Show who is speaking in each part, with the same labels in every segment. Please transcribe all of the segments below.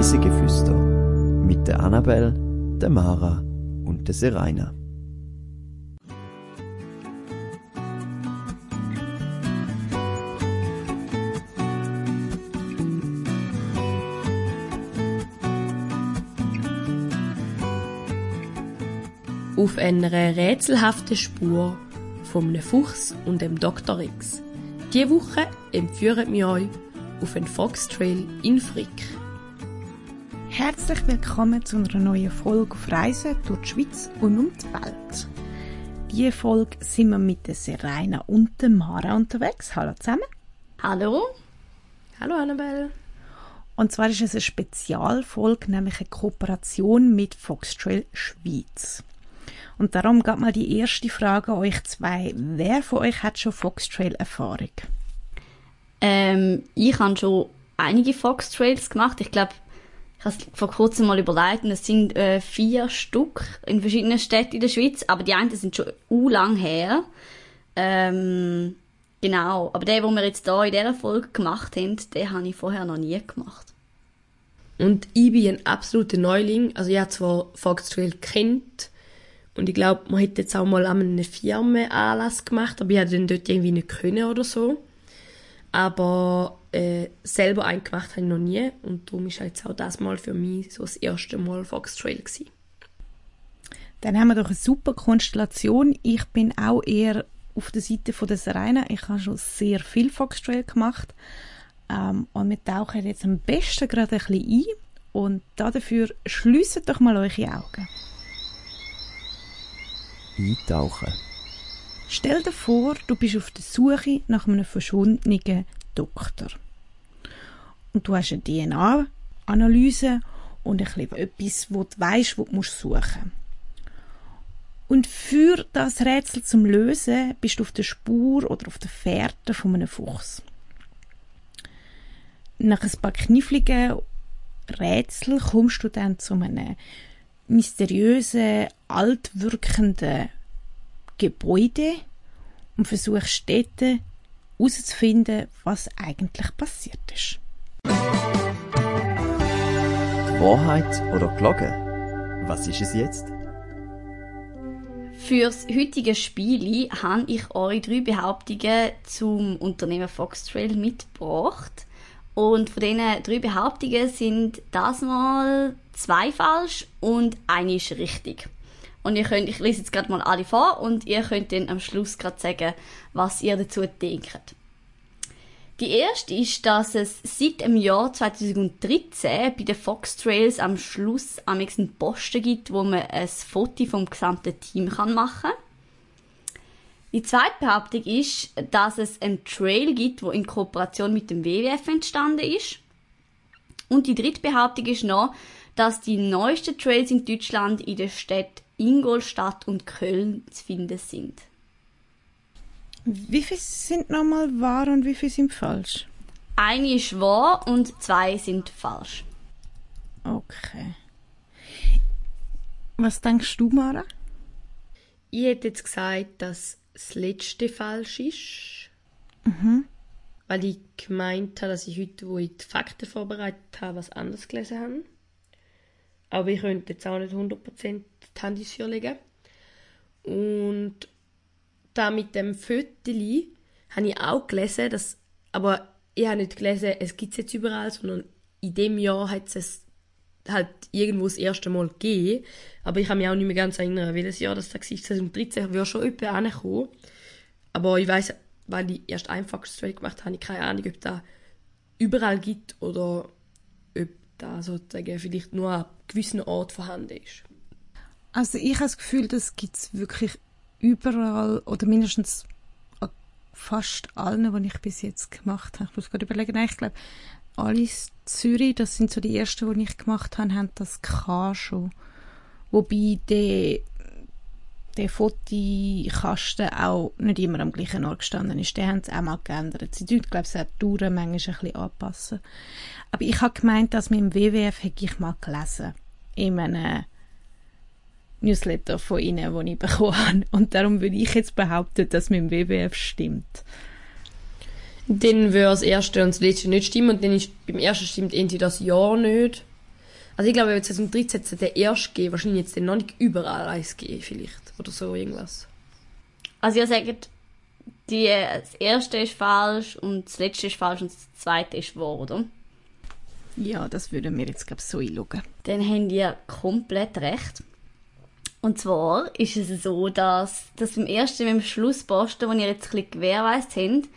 Speaker 1: Reisegeflüster mit der Annabelle, der Mara und der Seraina.
Speaker 2: Auf einer rätselhaften Spur einem Fuchs und dem Dr. X. Diese Woche entführen wir euch auf einen Foxtrail in Frick.
Speaker 3: Herzlich willkommen zu einer neuen Folge auf Reisen durch die Schweiz und um die Welt. Diese Folge sind wir mit der Serena und der Mara unterwegs. Hallo zusammen.
Speaker 4: Hallo.
Speaker 2: Hallo Annabelle.
Speaker 3: Und zwar ist es eine Spezialfolge, nämlich eine Kooperation mit Foxtrail Schweiz. Und darum geht mal die erste Frage an euch zwei. Wer von euch hat schon Foxtrail-Erfahrung?
Speaker 4: Ähm, ich habe schon einige Foxtrails gemacht. Ich glaube, ich habe es vor kurzem mal überlegt und es sind äh, vier Stück in verschiedenen Städten in der Schweiz, aber die einen sind schon u lang her. Ähm, genau, aber der, wo wir jetzt hier in dieser Folge gemacht haben, den habe ich vorher noch nie gemacht.
Speaker 2: Und ich bin ein absoluter Neuling. Also ich habe zwar Foxtrail kennt und ich glaube, man hätte jetzt auch mal an einem Firmenanlass gemacht, aber ich hätte den dort irgendwie nicht können oder so. Aber äh, selber einen gemacht habe ich noch nie und darum ist jetzt auch das Mal für mich so das erste Mal Foxtrail gewesen.
Speaker 3: Dann haben wir doch eine super Konstellation. Ich bin auch eher auf der Seite von der Serena. Ich habe schon sehr viel Foxtrail gemacht. Ähm, und wir tauchen jetzt am besten gerade ein bisschen ein. Und dafür schliessen doch mal eure Augen.
Speaker 1: Eintauchen.
Speaker 3: Stell dir vor, du bist auf der Suche nach einem verschwundenen Doktor. Und du hast eine DNA-Analyse und ein bisschen etwas, wo du weißt, wo du musst suchen Und für das Rätsel zum Lösen bist du auf der Spur oder auf der Fährte von einem Fuchs. Nach ein paar kniffligen Rätsel kommst du dann zu einem mysteriösen, altwirkenden Gebäude und versuchst dort herauszufinden, was eigentlich passiert ist.
Speaker 1: Wahrheit oder Glocke? Was ist es jetzt?
Speaker 4: Fürs heutige Spiel habe ich eure drei Behauptungen zum Unternehmen Foxtrail mitgebracht. Und von diesen drei Behauptungen sind das mal zwei falsch und eine ist richtig. Und ihr könnt, ich lese jetzt gerade mal alle vor und ihr könnt dann am Schluss gerade sagen, was ihr dazu denkt. Die erste ist, dass es seit dem Jahr 2013 bei den Fox Trails am Schluss am einen Posten gibt, wo man ein Foto vom gesamten Team kann machen kann. Die zweite Behauptung ist, dass es einen Trail gibt, wo in Kooperation mit dem WWF entstanden ist. Und die dritte Behauptung ist noch, dass die neuesten Trails in Deutschland in den Städten Ingolstadt und Köln zu finden sind.
Speaker 3: Wie viele sind nochmal wahr und wie viele sind falsch?
Speaker 4: Eine ist wahr und zwei sind falsch.
Speaker 3: Okay. Was denkst du, Mara?
Speaker 2: Ich hätte jetzt gesagt, dass das letzte falsch ist.
Speaker 3: Mhm.
Speaker 2: Weil ich gemeint habe, dass ich heute, wo ich die Fakten vorbereitet habe, was anderes gelesen habe. Aber ich könnte jetzt auch nicht 100% die Hand ins Feuer legen. Und da mit dem Föteli habe ich auch gelesen, dass, aber ich habe nicht gelesen, es gibt es jetzt überall, sondern in dem Jahr hat es halt irgendwo das erste Mal gegeben. Aber ich kann mich auch nicht mehr ganz erinnern, welches Jahr das war. 2013 wäre schon jemand angekommen. Aber ich weiß, weil ich erst einfach Straight gemacht habe ich keine Ahnung, ob da überall gibt oder ob da sozusagen vielleicht nur an gewissen Ort vorhanden ist.
Speaker 3: Also ich habe das Gefühl, das gibt es wirklich überall oder mindestens an fast allen, die ich bis jetzt gemacht habe. Ich muss gerade überlegen, nein, ich glaube, alle Zürich, das sind so die ersten, die ich gemacht habe, haben das schon. Wobei der, der Fotokasten auch nicht immer am gleichen Ort gestanden ist. Den haben sie auch mal geändert. Sie tun, glaube ich, auch die Touren manchmal ein bisschen anpassen. Aber ich habe gemeint, dass mit dem WWF hätte ich mal gelesen. In einem Newsletter von ihnen, den ich bekommen habe. Und darum würde ich jetzt behaupten, dass mit dem WWF stimmt.
Speaker 2: Dann würde das erste und das letzte nicht stimmen und dann ist beim ersten stimmt entweder das Ja nicht Also ich glaube, 2013 hat es den erst gegeben, wahrscheinlich jetzt noch nicht überall eins gegeben, vielleicht. Oder so irgendwas.
Speaker 4: Also ihr sagt, die, das erste ist falsch und das letzte ist falsch und das zweite ist wahr, oder?
Speaker 3: Ja, das würden wir jetzt, glaube ich, so einschauen.
Speaker 4: Dann habt ihr komplett recht. Und zwar ist es so, dass, dass beim ersten, beim Schlussposten, den ihr jetzt ein bisschen gewährleistet habt,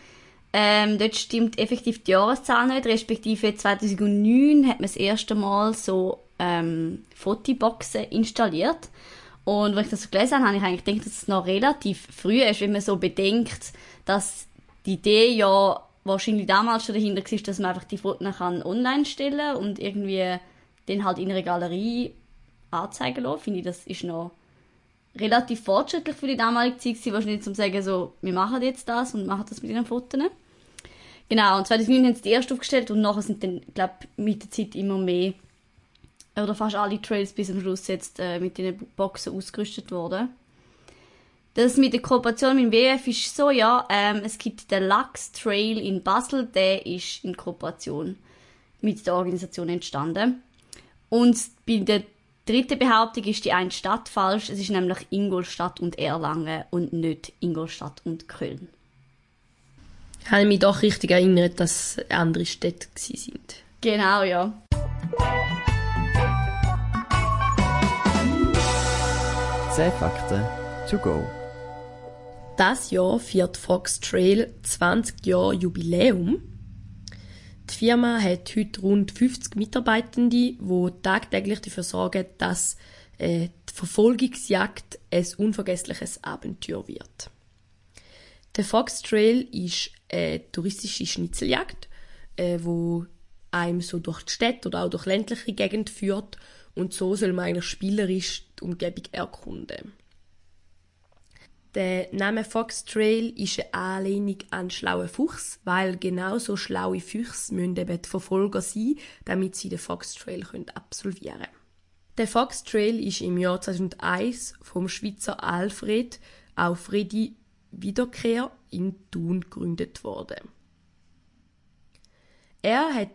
Speaker 4: ähm, dort stimmt effektiv die Jahreszahl nicht, respektive 2009 hat man das erste Mal so ähm, Fotoboxen installiert. Und wenn ich das so gelesen habe, habe ich eigentlich gedacht, dass es noch relativ früh ist, wenn man so bedenkt, dass die Idee ja wahrscheinlich damals schon dahinter war, dass man einfach die Fotos kann online stellen und irgendwie den halt in einer Galerie anzeigen lassen. Finde ich, das ist noch relativ fortschrittlich für die damalige Zeit gewesen, wahrscheinlich zum sagen, so, wir machen jetzt das und machen das mit ihren Fotos. Genau, und 2009 haben sie die erste aufgestellt und nachher sind dann, glaube mit der Zeit immer mehr, oder fast alle Trails bis zum Schluss jetzt äh, mit den Boxen ausgerüstet worden. Das mit der Kooperation mit dem WWF ist so, ja, ähm, es gibt den Lachs Trail in Basel, der ist in Kooperation mit der Organisation entstanden. Und bei der dritten Behauptung ist die eine Stadt falsch, es ist nämlich Ingolstadt und Erlangen und nicht Ingolstadt und Köln.
Speaker 2: Ich habe mich doch richtig erinnert, dass andere Städte sind.
Speaker 4: Genau, ja.
Speaker 1: Zehn Fakten to go.
Speaker 2: Das Jahr feiert Fox Trail 20 Jahre Jubiläum. Die Firma hat heute rund 50 Mitarbeitende, die tagtäglich dafür sorgen, dass äh, die Verfolgungsjagd ein unvergessliches Abenteuer wird. Der Fox Trail ist eine touristische Schnitzeljagd, äh, wo einem so durch die Stadt oder auch durch ländliche Gegend führt und so soll man eigentlich spielerisch die Umgebung erkunden. Der Name Fox Trail ist eine Anlehnung an schlaue Fuchs, weil genau so schlaue Füchse müssen eben die Verfolger sein, damit sie den Fox Trail absolvieren können. Der Fox Trail ist im Jahr 2001 vom Schweizer Alfred auf Freddy Wiederkehr in Thun gegründet worden. Er hat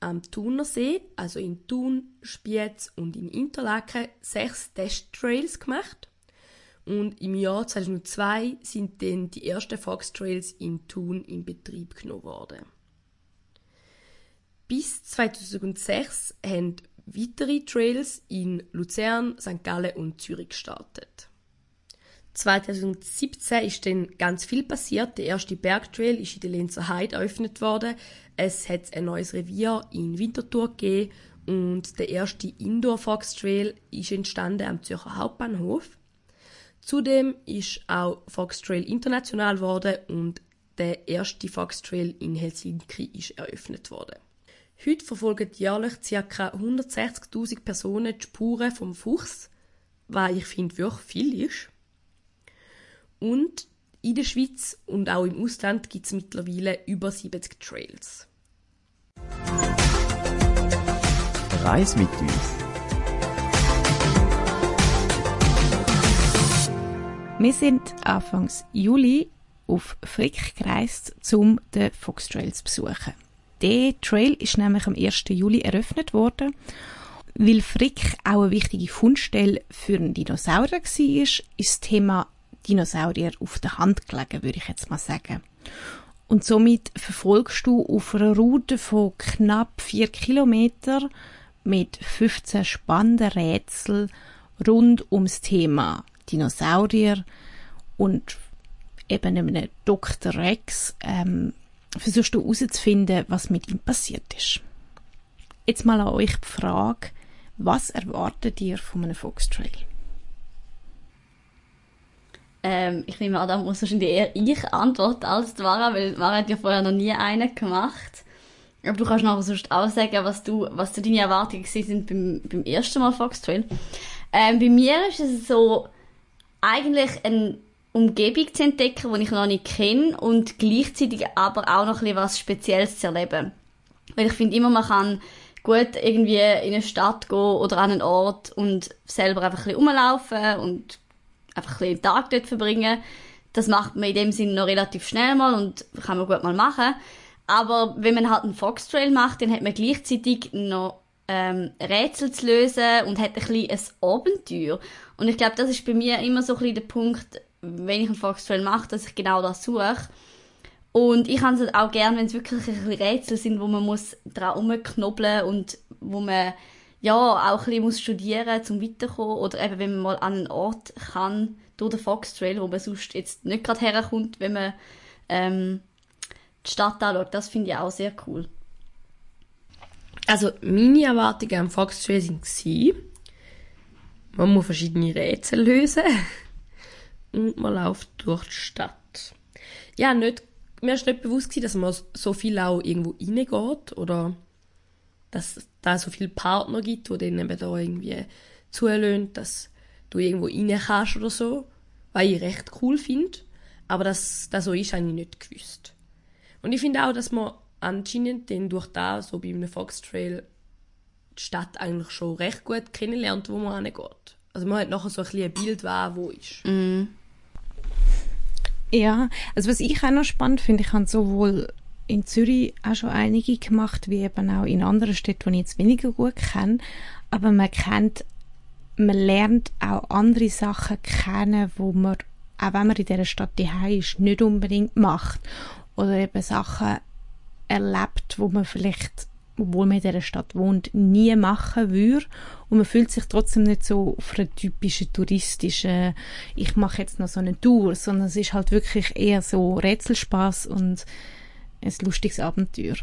Speaker 2: am Thunersee, also in Thun, Spiez und in Interlaken, sechs Testtrails gemacht. Und im Jahr 2002 sind dann die ersten Fox-Trails in Thun in Betrieb genommen worden. Bis 2006 haben weitere Trails in Luzern, St. Gallen und Zürich gestartet. 2017 ist dann ganz viel passiert. Der erste Bergtrail ist in der Lenzer Heide eröffnet worden. Es hat ein neues Revier in Winterthur gegeben und der erste Indoor Fox Trail ist entstanden am Zürcher Hauptbahnhof. Zudem ist auch Fox Trail international geworden und der erste Fox Trail in Helsinki ist eröffnet worden. Heute verfolgen jährlich ca. 160.000 Personen die Spuren vom Fuchs, was ich finde wirklich viel ist. Und in der Schweiz und auch im Ausland gibt es mittlerweile über 70 Trails.
Speaker 1: Reis mit uns.
Speaker 3: Wir sind Anfangs Juli auf Frick gereist, um den Fox Trail zu besuchen. Der Trail ist nämlich am 1. Juli eröffnet worden. Weil Frick auch eine wichtige Fundstelle für einen Dinosaurier war, ist das Thema Dinosaurier auf der Hand gelegen, würde ich jetzt mal sagen. Und somit verfolgst du auf einer Route von knapp vier Kilometer mit 15 spannenden Rätseln rund ums Thema Dinosaurier und eben einem Dr. Rex ähm, versuchst du herauszufinden, was mit ihm passiert ist. Jetzt mal an euch die Frage, was erwartet ihr von einem Foxtrail?
Speaker 4: Ähm, ich nehme an, da muss wahrscheinlich eher ich antworten als Mara, weil Mara hat ja vorher noch nie einen gemacht. Aber du kannst nachher sonst auch sagen, was du, was deine Erwartungen sind beim, beim ersten Mal Foxtrail. Ähm, bei mir ist es so, eigentlich eine Umgebung zu entdecken, die ich noch nicht kenne und gleichzeitig aber auch noch ein Spezielles zu erleben. Weil ich finde immer, man kann gut irgendwie in eine Stadt gehen oder an einen Ort und selber einfach ein rumlaufen und einfach ein den Tag dort verbringen. Das macht man in dem Sinne noch relativ schnell mal und kann man gut mal machen. Aber wenn man halt einen Foxtrail macht, dann hat man gleichzeitig noch ähm, Rätsel zu lösen und hat ein bisschen ein Abenteuer. Und ich glaube, das ist bei mir immer so ein bisschen der Punkt, wenn ich einen Foxtrail mache, dass ich genau das suche. Und ich habe es auch gerne, wenn es wirklich ein Rätsel sind, wo man muss dran rumknobeln und wo man ja auch ein bisschen muss studieren muss, um weiterzukommen. Oder eben, wenn man mal an einen Ort kann, durch den Foxtrail, wo man sonst jetzt nicht gerade herkommt, wenn man ähm, die Stadt anschaut. Das finde ich auch sehr cool.
Speaker 2: Also meine Erwartungen am Foxtrail waren, man muss verschiedene Rätsel lösen und man läuft durch die Stadt. Ja, nicht, mir ist nicht bewusst dass man so viel auch irgendwo reingeht oder dass da so viele Partner gibt, die dann eben da irgendwie zulöhnen, dass du irgendwo rein kannst oder so, was ich recht cool finde. Aber dass das so ist, habe ich nicht gewusst. Und ich finde auch, dass man anscheinend dann durch da so bei einem Foxtrail die Stadt eigentlich schon recht gut kennenlernt, wo man hingeht. Also man hat nachher so ein, bisschen ein Bild, wer wo ist.
Speaker 4: Mm.
Speaker 3: Ja, also was ich auch noch spannend finde, ich habe sowohl in Zürich auch schon einige gemacht, wie eben auch in anderen Städten, die ich jetzt weniger gut kenne. Aber man kennt, man lernt auch andere Sachen kennen, wo man, auch wenn man in dieser Stadt die ist, nicht unbedingt macht. Oder eben Sachen erlebt, wo man vielleicht, obwohl man in dieser Stadt wohnt, nie machen würde. Und man fühlt sich trotzdem nicht so auf einer typischen touristischen, ich mache jetzt noch so eine Tour, sondern es ist halt wirklich eher so Rätselspaß und ein lustiges Abenteuer.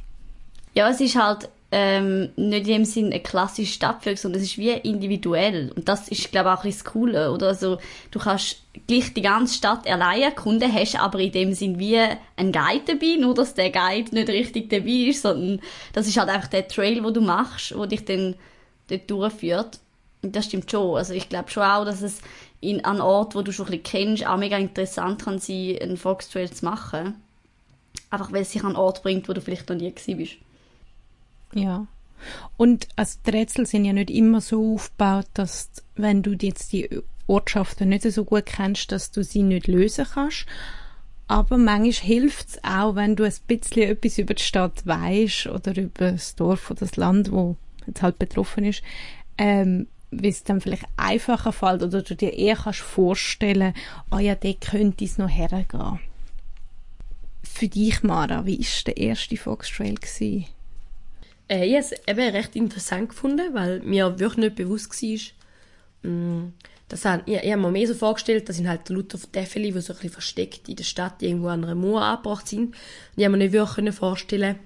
Speaker 4: Ja, es ist halt ähm, nicht in dem Sinn eine klassische Stadtführung, sondern es ist wie individuell. Und das ist, glaube ich, auch ein das Coole. Oder? Also, du kannst gleich die ganze Stadt alleine erkunden, hast aber in dem Sinn wie einen Guide dabei, nur dass der Guide nicht richtig dabei ist, sondern das ist halt einfach der Trail, wo du machst, wo dich dann dort durchführt. Und das stimmt schon. Also ich glaube schon auch, dass es in einem Ort, wo du schon ein bisschen kennst, auch mega interessant kann sein, einen Foxtrail zu machen. Einfach weil es sich an einen Ort bringt, wo du vielleicht noch nie gewesen bist.
Speaker 3: Ja. Und also die Rätsel sind ja nicht immer so aufgebaut, dass wenn du jetzt die Ortschaften nicht so gut kennst, dass du sie nicht lösen kannst. Aber manchmal hilft es auch, wenn du ein bisschen etwas über die Stadt weißt oder über das Dorf oder das Land, wo jetzt halt betroffen ist, ähm, wie es dann vielleicht einfacher fällt oder du dir eher kannst vorstellen, ah oh ja, der könnte es noch hergehen. Für dich, Mara, wie war der erste Foxtrail gewesen?
Speaker 2: Äh, ich habe es eben recht interessant gefunden, weil mir wirklich nicht bewusst war, mm, das haben, ich, ich habe mir mehr so vorgestellt, dass sind halt lauter Täfeli, die so ein bisschen versteckt in der Stadt irgendwo an einer Mauer angebracht sind. Und ich habe mir nicht wirklich vorstellen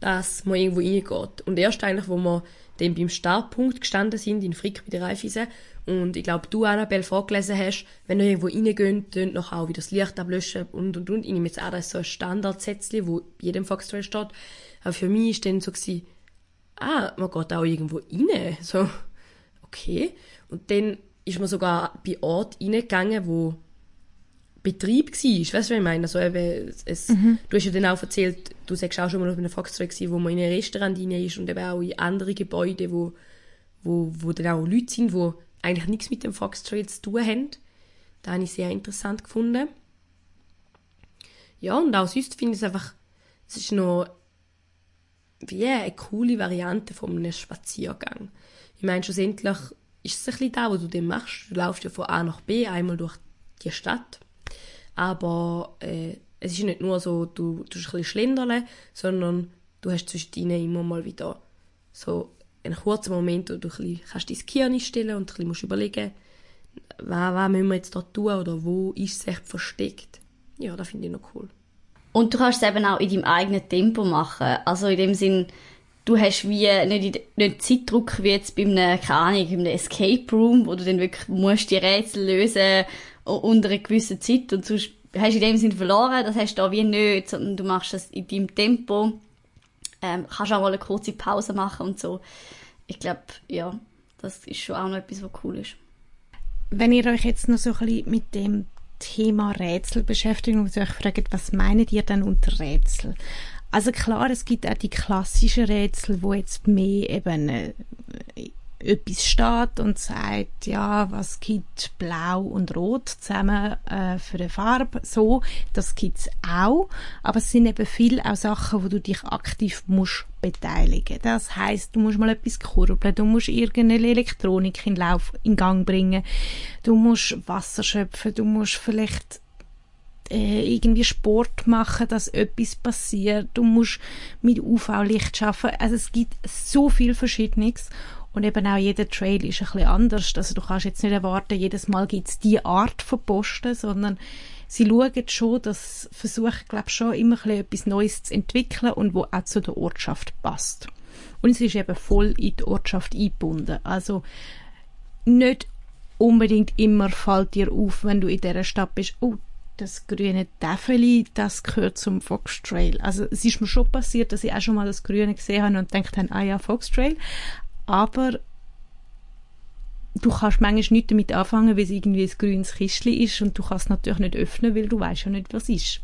Speaker 2: dass man irgendwo reingeht. Und erst eigentlich, wo wir dann beim Startpunkt gestanden sind, in Frick bei der Reifeisen, und ich glaube, du, Annabelle, vorgelesen hast, wenn ihr irgendwo reingeht, dann noch auch wieder das Licht ablöschen und, und, und. Ich nehme jetzt auch, das ist so ein Standardsätzchen, wo bei jedem Foxtrail steht. Aber für mich ist dann so gewesen, ah, man geht auch irgendwo rein. So, okay. Und dann ist man sogar bei Ort reingegangen, wo Betrieb war. Weißt du, was ich meine? Also eben, es, mhm. Du hast ja dann auch erzählt, du sagst auch schon mal auf einem Foxtrot gewesen, wo man in ein Restaurant rein ist und eben auch in andere Gebäude, wo, wo, wo dann auch Leute sind, die eigentlich nichts mit dem Foxtrot zu tun haben. Das habe ich sehr interessant gefunden. Ja, und auch sonst finde ich es einfach, es ist noch wie eine coole Variante von einem Spaziergang. Ich meine, schlussendlich ist es ein bisschen da, was du dann machst. Du laufst ja von A nach B einmal durch die Stadt. Aber äh, es ist nicht nur so, du tust ein bisschen schlendern, sondern du hast zwischendrin immer mal wieder so einen kurzen Moment, wo du ein bisschen kannst dein Gehirn stellen und ein bisschen musst überlegen, was, was müssen wir jetzt da tun oder wo ist es echt versteckt. Ja, das finde ich noch cool.
Speaker 4: Und du kannst es eben auch in deinem eigenen Tempo machen. Also in dem Sinn, du hast wie nicht, nicht Zeitdruck wie jetzt bei einem, keine Ahnung, einem Escape Room, wo du dann wirklich musst die Rätsel lösen unter einer gewissen Zeit und sonst hast du in dem Sinn verloren, das hast du da wie nicht, sondern du machst es in deinem Tempo, ähm, kannst auch mal eine kurze Pause machen und so. Ich glaube, ja, das ist schon auch noch etwas, was cool ist.
Speaker 3: Wenn ihr euch jetzt noch so ein bisschen mit dem Thema Rätsel beschäftigt und euch fragt, was meint ihr denn unter Rätsel? Also klar, es gibt auch die klassischen Rätsel, wo jetzt mehr eben äh, etwas steht und sagt, ja, was gibt Blau und Rot zusammen äh, für eine Farbe, so, das gibt's auch. Aber es sind eben viel auch Sachen, wo du dich aktiv musst beteiligen. Das heißt, du musst mal etwas kurbeln, du musst irgendeine Elektronik in Lauf, in Gang bringen, du musst Wasser schöpfen, du musst vielleicht äh, irgendwie Sport machen, dass etwas passiert. Du musst mit UV-Licht arbeiten. Also es gibt so viel Verschiedenes. Und eben auch jeder Trail ist ein bisschen anders. Also du kannst jetzt nicht erwarten, jedes Mal gibt es die Art von Posten, sondern sie schauen schon, dass versuchen, glaube schon immer ein bisschen etwas Neues zu entwickeln und wo auch zu der Ortschaft passt. Und es ist eben voll in die Ortschaft eingebunden. Also nicht unbedingt immer fällt dir auf, wenn du in dieser Stadt bist, oh, das grüne Täfeli, das gehört zum Fox Trail. Also es ist mir schon passiert, dass ich auch schon mal das Grüne gesehen habe und gedacht habe, ah ja, Fox Trail aber du kannst manchmal nicht damit anfangen, weil es irgendwie ein grünes Kistchen ist und du kannst es natürlich nicht öffnen, weil du weißt ja nicht, was ist.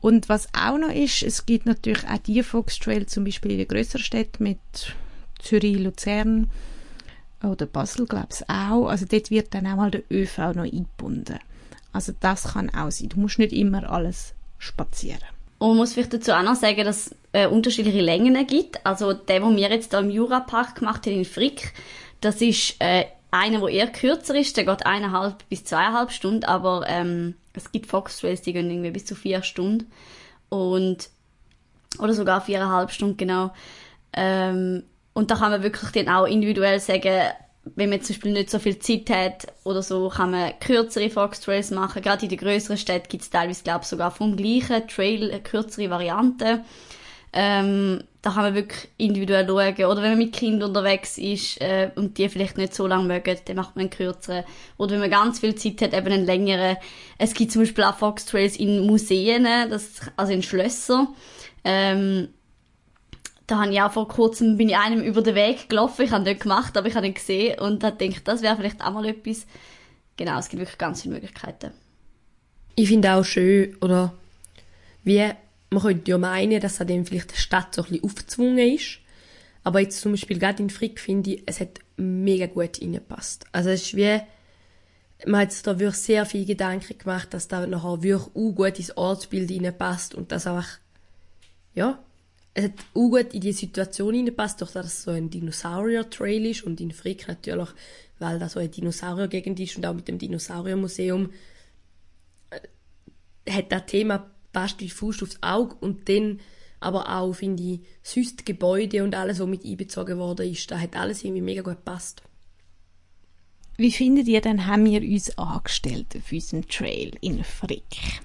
Speaker 3: Und was auch noch ist, es gibt natürlich auch die Foxtrail zum Beispiel in den grösseren Städten mit Zürich, Luzern oder Basel, glaube ich auch. Also dort wird dann auch mal der ÖV noch eingebunden. Also das kann auch sein. Du musst nicht immer alles spazieren.
Speaker 4: Und man muss vielleicht dazu auch noch sagen, dass äh, unterschiedliche Längen gibt. Also der, den wir jetzt hier im Jurapark gemacht haben in Frick, das ist äh, einer, der eher kürzer ist, der geht eineinhalb bis zweieinhalb Stunden, aber ähm, es gibt Fox-Trails, die gehen irgendwie bis zu vier Stunden. Und, oder sogar viereinhalb Stunden, genau. Ähm, und da kann man wirklich dann auch individuell sagen, wenn man zum Beispiel nicht so viel Zeit hat oder so, kann man kürzere Fox-Trails machen. Gerade in den größeren Städten gibt es teilweise, glaube ich, sogar vom gleichen Trail kürzere Variante. Ähm, da kann man wirklich individuell schauen. Oder wenn man mit Kindern unterwegs ist äh, und die vielleicht nicht so lange mögen, dann macht man einen kürzeren. Oder wenn man ganz viel Zeit hat, eben einen längeren. Es gibt zum Beispiel auch Fox-Trails in Museen, das, also in Schlössern. Ähm, da habe ich auch vor kurzem, bin ich einem über den Weg gelaufen, ich habe nicht gemacht, aber ich habe ihn gesehen und habe gedacht, das wäre vielleicht auch mal etwas. Genau, es gibt wirklich ganz viele Möglichkeiten.
Speaker 2: Ich finde auch schön, oder wie, man könnte ja meinen, dass an dem vielleicht die Stadt so ein bisschen aufgezwungen ist, aber jetzt zum Beispiel gerade in Frick finde ich, es hat mega gut reingepasst. Also es ist wie, man hat sich da wirklich sehr viel Gedanken gemacht, dass da nachher wirklich auch gut ins Ortsbild reinpasst und das auch, ja, es hat auch gut in die Situation hineingepasst, durch dass es so ein Dinosaurier-Trail ist und in Frick natürlich, weil da so eine Dinosaurier-Gegend ist und auch mit dem Dinosaurier-Museum, äh, hat das Thema passt wie Fuß aufs Auge und dann aber auch, finde ich, sonst die Gebäude und alles, was mit einbezogen worden ist, da hat alles irgendwie mega gut gepasst.
Speaker 3: Wie findet ihr denn, haben wir uns angestellt auf unserem Trail in Frick?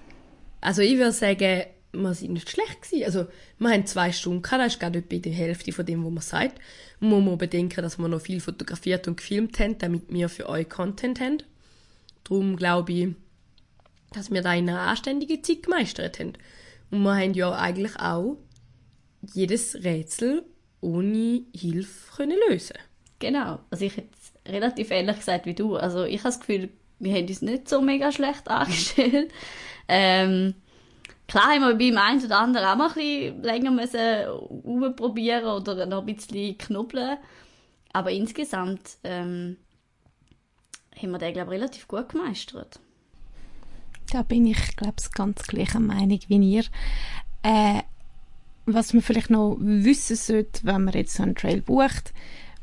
Speaker 2: Also ich würde sagen, wir sind nicht schlecht gewesen. Also, wir haben zwei Stunden gehabt, das ist gerade etwa die Hälfte von dem, was man sagt. Man muss bedenken, dass wir noch viel fotografiert und gefilmt haben, damit wir für euch Content haben. Darum glaube ich, dass wir da in einer anständigen Zeit gemeistert haben. Und wir haben ja eigentlich auch jedes Rätsel ohne Hilfe können lösen
Speaker 4: Genau. Also ich hätte relativ ähnlich gesagt wie du. Also ich habe das Gefühl, wir haben uns nicht so mega schlecht angestellt. Ähm, Klar haben wir beim einen oder anderen auch mal ein bisschen länger müssen probieren oder noch ein bisschen knubbeln. Aber insgesamt ähm, haben wir den, glaube ich, relativ gut gemeistert.
Speaker 3: Da bin ich, glaube ich, ganz gleicher Meinung wie ihr. Äh, was man vielleicht noch wissen sollte, wenn man jetzt so einen Trail bucht,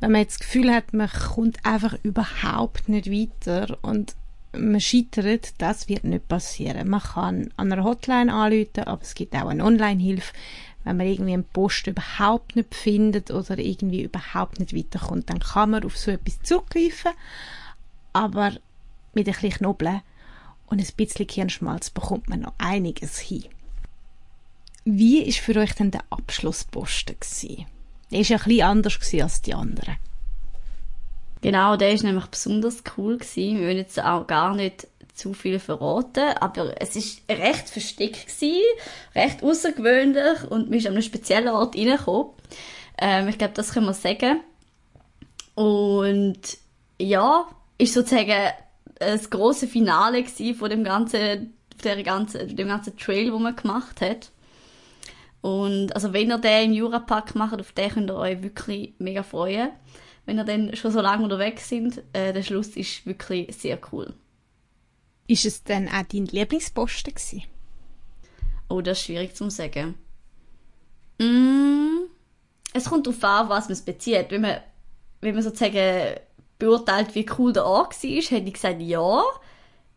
Speaker 3: wenn man jetzt das Gefühl hat, man kommt einfach überhaupt nicht weiter und man scheitert, das wird nicht passieren. Man kann an einer Hotline anrufen, aber es gibt auch eine Online-Hilfe. Wenn man irgendwie einen Post überhaupt nicht findet oder irgendwie überhaupt nicht weiterkommt, dann kann man auf so etwas zurückgreifen, aber mit ein bisschen Knobeln und ein bisschen Kirnschmalz bekommt man noch einiges hin. Wie war für euch denn der Abschlussposten? Der war ja ein bisschen anders als die anderen.
Speaker 4: Genau, der ist nämlich besonders cool gewesen. Wir wollen jetzt auch gar nicht zu viel verraten, aber es ist recht versteckt gewesen, recht außergewöhnlich und wir sind an einem speziellen Ort reingekommen. Ähm, ich glaube, das können wir sagen. Und ja, ist sozusagen das große Finale von dem ganzen, der ganzen, dem ganzen Trail, wo man gemacht hat. Und also wenn ihr den im Jurapark macht, auf den könnt ihr euch wirklich mega freuen wenn ihr dann schon so lange unterwegs sind. Äh, der Schluss ist wirklich sehr cool.
Speaker 3: Ist es denn auch dein Lieblingsposten gewesen?
Speaker 4: Oh, das ist schwierig zu sagen. Mm, es kommt darauf an, was man bezieht. Wenn man, wenn man sozusagen beurteilt, wie cool der Ort war, hätte ich gesagt, ja.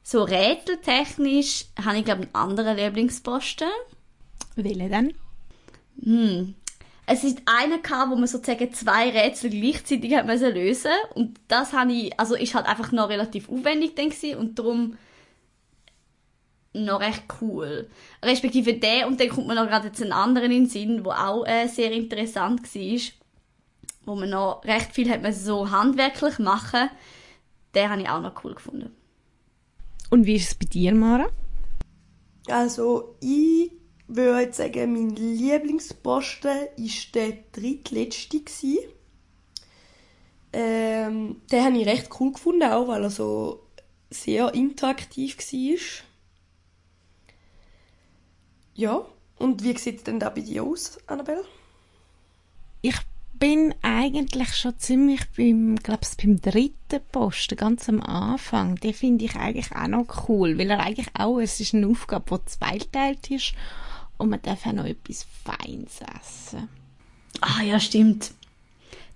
Speaker 4: So rätseltechnisch habe ich, glaube einen anderen Lieblingsposten.
Speaker 3: Welchen denn?
Speaker 4: Hm. Es ist einer gehabt, wo man sozusagen zwei Rätsel gleichzeitig hat müssen lösen und das habe ich, also ist halt einfach noch relativ aufwendig denke und darum noch recht cool. Respektive der und dann kommt man noch gerade jetzt einen anderen in den Sinn, wo auch äh, sehr interessant war, wo man noch recht viel hat man so handwerklich machen. Den habe ich auch noch cool gefunden.
Speaker 3: Und wie ist es bei dir, Mara?
Speaker 5: Also, ich würde sagen, mein Lieblingsposten war der drittletzte. Ähm, den habe ich recht cool gefunden, auch weil er so sehr interaktiv war. Ja, und wie sieht es denn da bei dir aus, Annabelle?
Speaker 3: Ich bin eigentlich schon ziemlich beim, glaub's, beim dritten Posten, ganz am Anfang. Den finde ich eigentlich auch noch cool, weil er eigentlich auch, es ist eine Aufgabe, die zweiteilt ist und man darf auch noch etwas Feines essen.
Speaker 4: Ah ja, stimmt.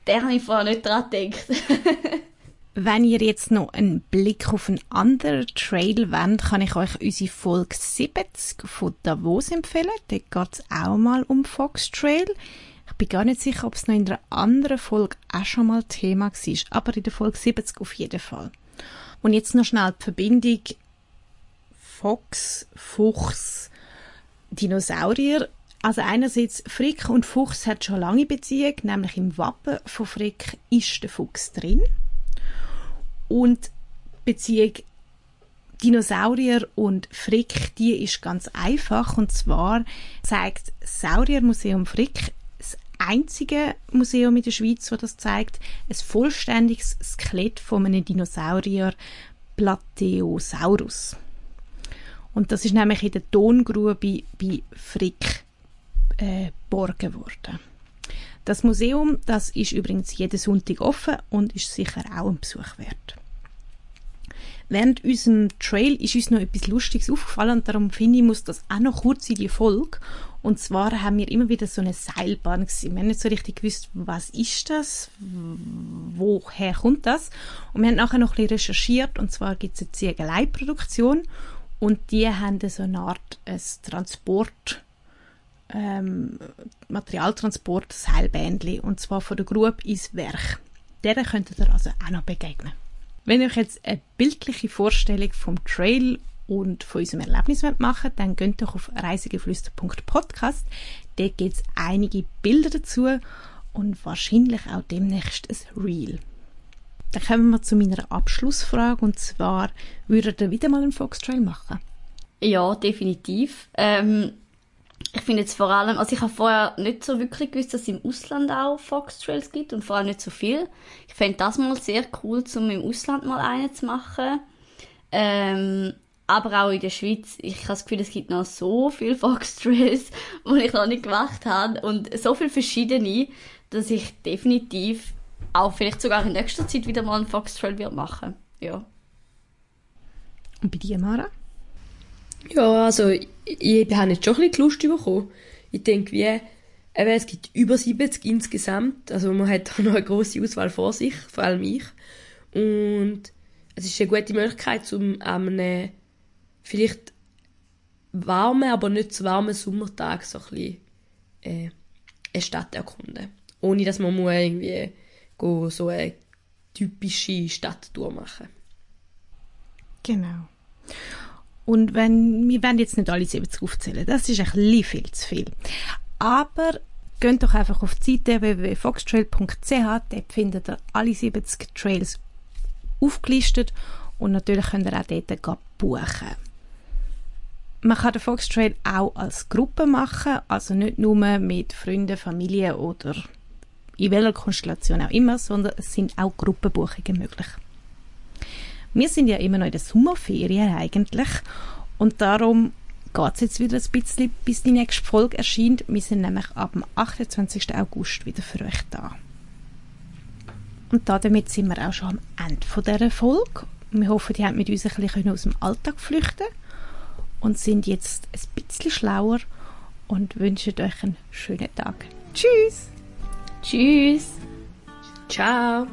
Speaker 4: Der habe ich vorher nicht dran gedacht.
Speaker 3: Wenn ihr jetzt noch einen Blick auf einen anderen Trail wollt, kann ich euch unsere Folge 70 von Davos empfehlen. Dort geht es auch mal um Fox Trail. Ich bin gar nicht sicher, ob es noch in einer anderen Folge auch schon mal Thema war, aber in der Folge 70 auf jeden Fall. Und jetzt noch schnell die Verbindung Fox, Fuchs, Dinosaurier. Also einerseits Frick und Fuchs hat schon lange Beziehung, nämlich im Wappen von Frick ist der Fuchs drin. Und Beziehung Dinosaurier und Frick, die ist ganz einfach. Und zwar zeigt Sauriermuseum Frick das einzige Museum in der Schweiz, das das zeigt, ein vollständiges Skelett von einem Dinosaurier Plateosaurus. Und das ist nämlich in der Tongrube bei Frick äh, geborgen worden. Das Museum, das ist übrigens jeden Sonntag offen und ist sicher auch ein Besuch wert. Während unserem Trail ist uns noch etwas Lustiges aufgefallen und darum finde ich, muss das auch noch kurz in die Folge. Und zwar haben wir immer wieder so eine Seilbahn gesehen. Wir haben nicht so richtig gewusst, was ist das, woher kommt das. Und wir haben nachher noch ein bisschen recherchiert und zwar gibt es eine Ziegeleiproduktion und die haben so eine Art ein Transport, ähm, Materialtransport Seilbändli und zwar von der Grube ins Werk. Deren könntet ihr also auch noch begegnen. Wenn ihr euch jetzt eine bildliche Vorstellung vom Trail und von unserem Erlebnis machen dann geht doch auf reisigeflüster.podcast. Dort gibt es einige Bilder dazu und wahrscheinlich auch demnächst ein Reel. Dann kommen wir zu meiner Abschlussfrage und zwar, würdet ihr wieder mal einen Fox Trail machen?
Speaker 4: Ja, definitiv. Ähm, ich finde jetzt vor allem, also ich habe vorher nicht so wirklich gewusst, dass es im Ausland auch Foxtrails gibt und vor allem nicht so viel. Ich fände das mal sehr cool, um im Ausland mal einen zu machen. Ähm, aber auch in der Schweiz, ich habe das Gefühl, es gibt noch so viele Foxtrails, die ich noch nicht gemacht habe und so viele verschiedene, dass ich definitiv auch vielleicht sogar in nächster Zeit wieder mal einen Foxtrail machen. Ja.
Speaker 3: Und bei dir, Mara?
Speaker 2: Ja, also ich, ich habe jetzt schon ein bisschen Lust bekommen. Ich denke, wie, eben, es gibt über 70 insgesamt, also man hat da noch eine grosse Auswahl vor sich, vor allem ich. Und es ist eine gute Möglichkeit, um an einem vielleicht warmen, aber nicht zu warmen Sommertag so ein bisschen äh, eine Stadt erkunden. Ohne dass man muss irgendwie so eine typische Stadttour machen
Speaker 3: Genau. Und wenn, wir werden jetzt nicht alle 70 aufzählen, das ist ein bisschen viel zu viel. Aber geht doch einfach auf die Seite www.foxtrail.ch, dort findet ihr alle 70 Trails aufgelistet und natürlich könnt ihr auch dort buchen. Man kann den Foxtrail auch als Gruppe machen, also nicht nur mit Freunden, Familie oder in welcher Konstellation auch immer, sondern es sind auch Gruppenbuchungen möglich. Wir sind ja immer noch in der Sommerferien eigentlich und darum geht es jetzt wieder ein bisschen, bis die nächste Folge erscheint. Wir sind nämlich ab dem 28. August wieder für euch da. Und damit sind wir auch schon am Ende von dieser Folge. Wir hoffen, ihr habt mit uns ein bisschen aus dem Alltag flüchten und sind jetzt ein bisschen schlauer und wünschen euch einen schönen Tag. Tschüss!
Speaker 4: Tschüss!
Speaker 2: Ciao!